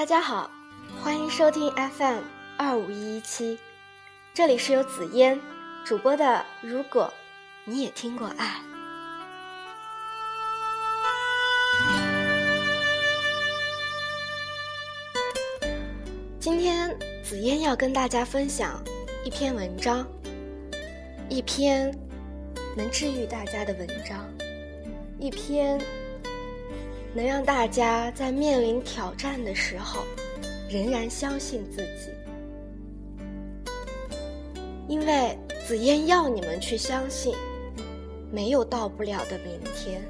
大家好，欢迎收听 FM 二五一一七，这里是由紫嫣主播的。如果你也听过爱，今天紫嫣要跟大家分享一篇文章，一篇能治愈大家的文章，一篇。能让大家在面临挑战的时候，仍然相信自己，因为紫嫣要你们去相信，没有到不了的明天。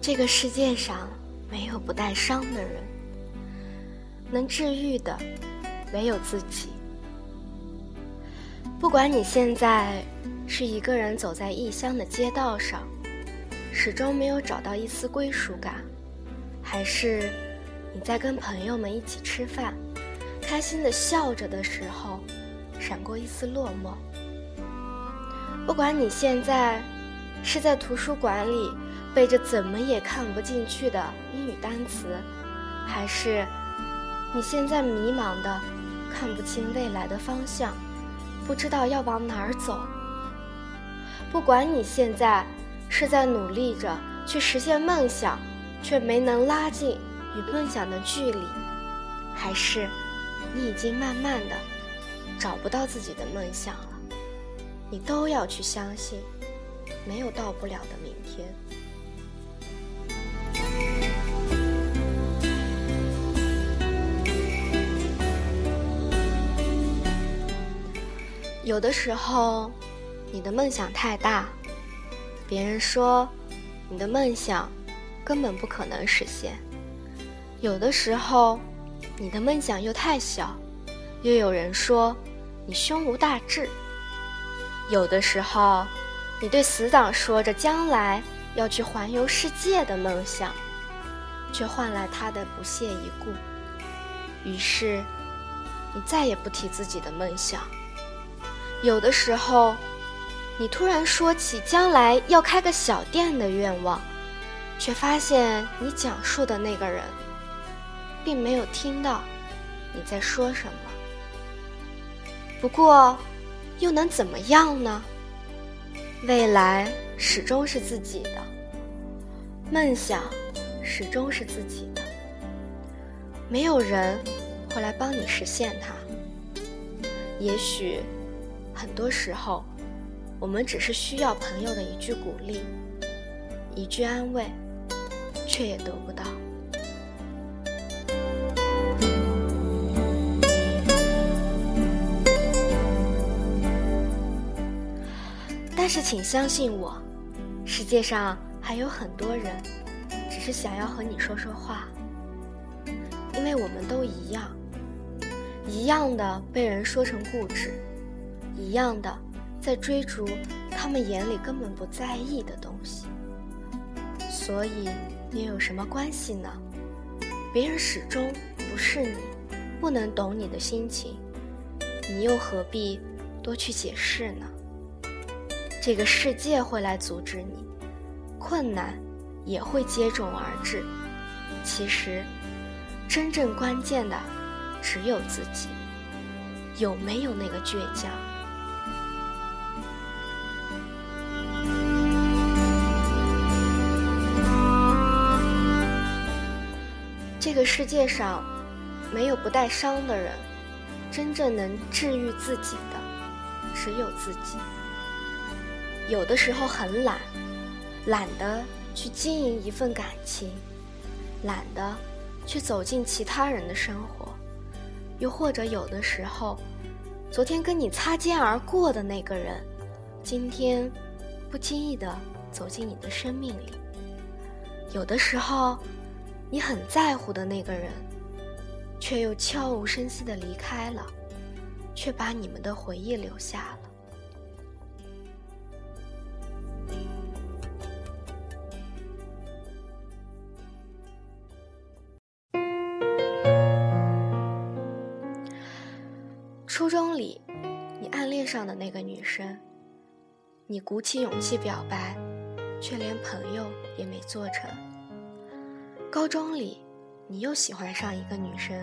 这个世界上没有不带伤的人。能治愈的，唯有自己。不管你现在是一个人走在异乡的街道上，始终没有找到一丝归属感，还是你在跟朋友们一起吃饭，开心的笑着的时候，闪过一丝落寞。不管你现在是在图书馆里背着怎么也看不进去的英语单词，还是……你现在迷茫的，看不清未来的方向，不知道要往哪儿走。不管你现在是在努力着去实现梦想，却没能拉近与梦想的距离，还是你已经慢慢的找不到自己的梦想了，你都要去相信，没有到不了的明天。有的时候，你的梦想太大，别人说你的梦想根本不可能实现；有的时候，你的梦想又太小，又有人说你胸无大志；有的时候，你对死党说着将来要去环游世界的梦想，却换来他的不屑一顾。于是，你再也不提自己的梦想。有的时候，你突然说起将来要开个小店的愿望，却发现你讲述的那个人，并没有听到你在说什么。不过，又能怎么样呢？未来始终是自己的，梦想始终是自己的，没有人会来帮你实现它。也许。很多时候，我们只是需要朋友的一句鼓励，一句安慰，却也得不到。但是，请相信我，世界上还有很多人，只是想要和你说说话，因为我们都一样，一样的被人说成固执。一样的，在追逐他们眼里根本不在意的东西，所以你有什么关系呢？别人始终不是你，不能懂你的心情，你又何必多去解释呢？这个世界会来阻止你，困难也会接踵而至。其实，真正关键的只有自己，有没有那个倔强？这个世界上，没有不带伤的人，真正能治愈自己的，只有自己。有的时候很懒，懒得去经营一份感情，懒得去走进其他人的生活，又或者有的时候，昨天跟你擦肩而过的那个人，今天不经意的走进你的生命里。有的时候。你很在乎的那个人，却又悄无声息的离开了，却把你们的回忆留下了。初中里，你暗恋上的那个女生，你鼓起勇气表白，却连朋友也没做成。高中里，你又喜欢上一个女生，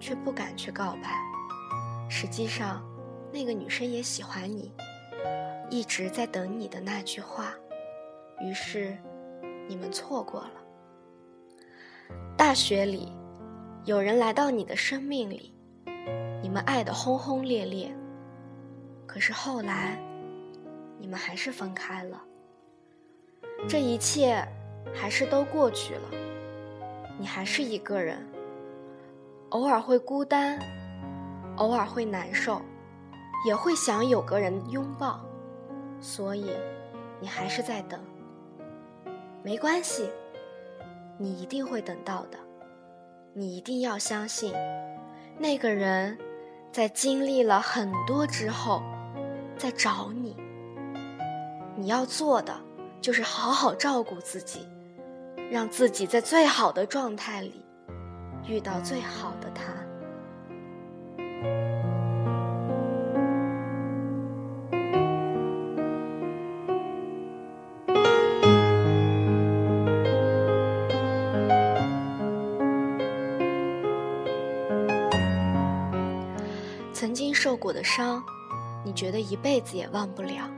却不敢去告白。实际上，那个女生也喜欢你，一直在等你的那句话。于是，你们错过了。大学里，有人来到你的生命里，你们爱得轰轰烈烈。可是后来，你们还是分开了。这一切还是都过去了，你还是一个人，偶尔会孤单，偶尔会难受，也会想有个人拥抱，所以你还是在等。没关系。你一定会等到的，你一定要相信，那个人在经历了很多之后，在找你。你要做的就是好好照顾自己，让自己在最好的状态里遇到最好的他。曾经受过的伤，你觉得一辈子也忘不了，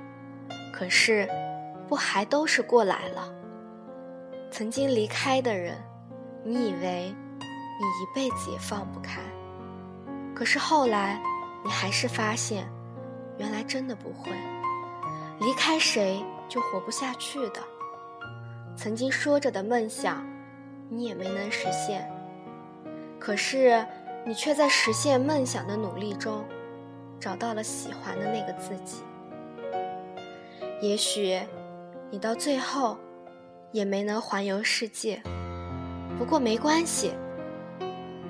可是，不还都是过来了？曾经离开的人，你以为你一辈子也放不开，可是后来，你还是发现，原来真的不会，离开谁就活不下去的。曾经说着的梦想，你也没能实现，可是。你却在实现梦想的努力中，找到了喜欢的那个自己。也许，你到最后，也没能环游世界，不过没关系，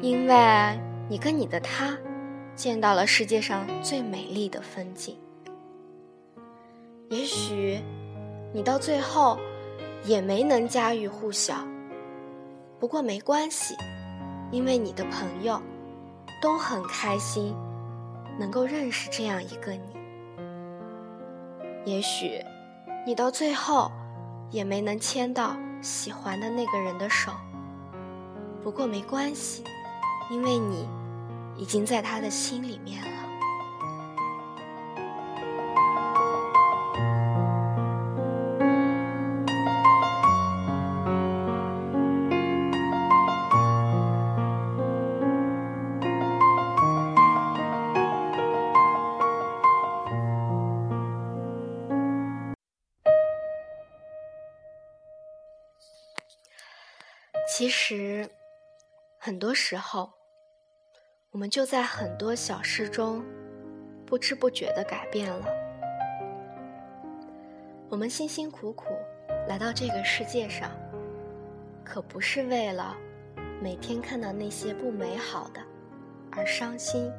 因为你跟你的他，见到了世界上最美丽的风景。也许，你到最后，也没能家喻户晓，不过没关系，因为你的朋友。都很开心，能够认识这样一个你。也许，你到最后也没能牵到喜欢的那个人的手。不过没关系，因为你已经在他的心里面了。其实，很多时候，我们就在很多小事中，不知不觉的改变了。我们辛辛苦苦来到这个世界上，可不是为了每天看到那些不美好的而伤心。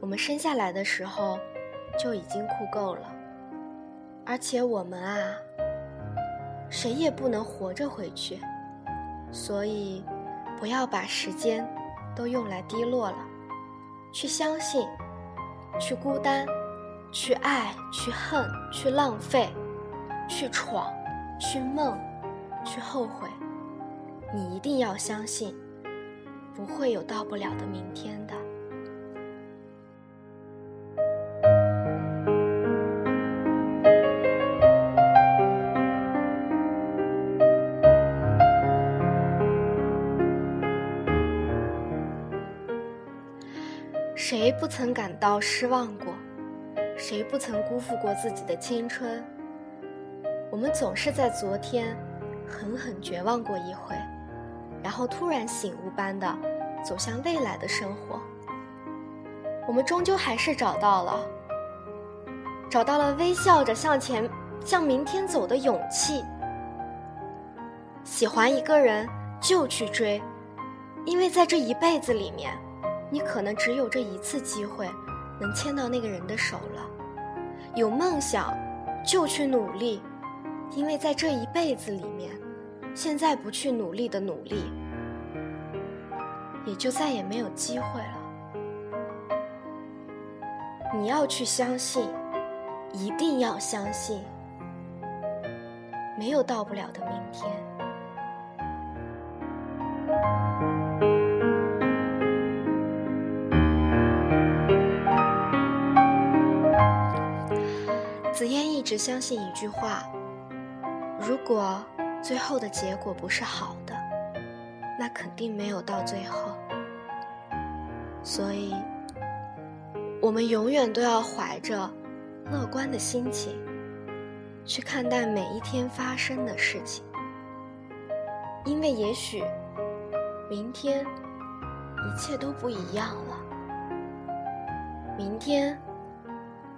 我们生下来的时候就已经哭够了，而且我们啊，谁也不能活着回去。所以，不要把时间都用来低落了，去相信，去孤单，去爱，去恨，去浪费，去闯，去梦，去后悔。你一定要相信，不会有到不了的明天的。谁不曾感到失望过？谁不曾辜负过自己的青春？我们总是在昨天狠狠绝望过一回，然后突然醒悟般的走向未来的生活。我们终究还是找到了，找到了微笑着向前、向明天走的勇气。喜欢一个人就去追，因为在这一辈子里面。你可能只有这一次机会，能牵到那个人的手了。有梦想，就去努力，因为在这一辈子里面，现在不去努力的努力，也就再也没有机会了。你要去相信，一定要相信，没有到不了的明天。紫嫣一直相信一句话：如果最后的结果不是好的，那肯定没有到最后。所以。我们永远都要怀着乐观的心情去看待每一天发生的事情，因为也许明天一切都不一样了，明天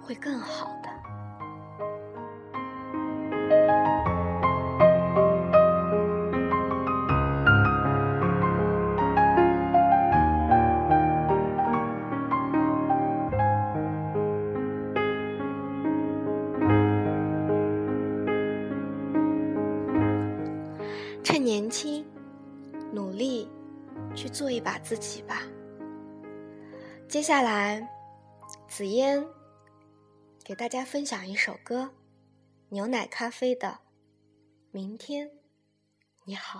会更好。把自己吧。接下来，紫嫣给大家分享一首歌，《牛奶咖啡》的《明天你好》。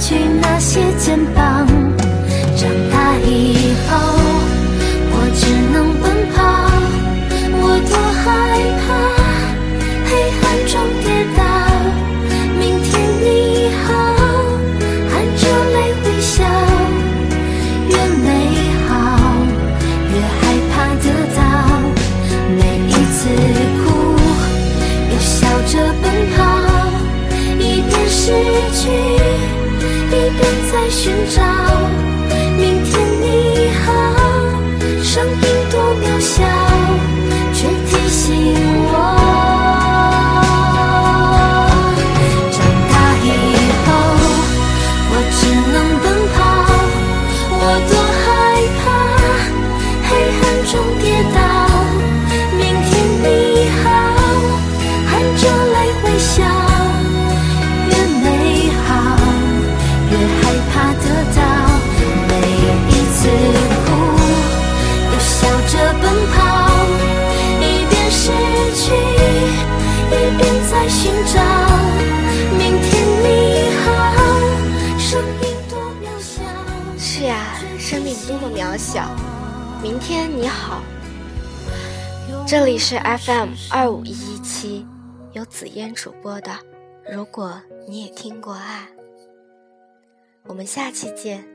去那些寻找。这里是 FM 二五一一七，由紫嫣主播的。如果你也听过爱，我们下期见。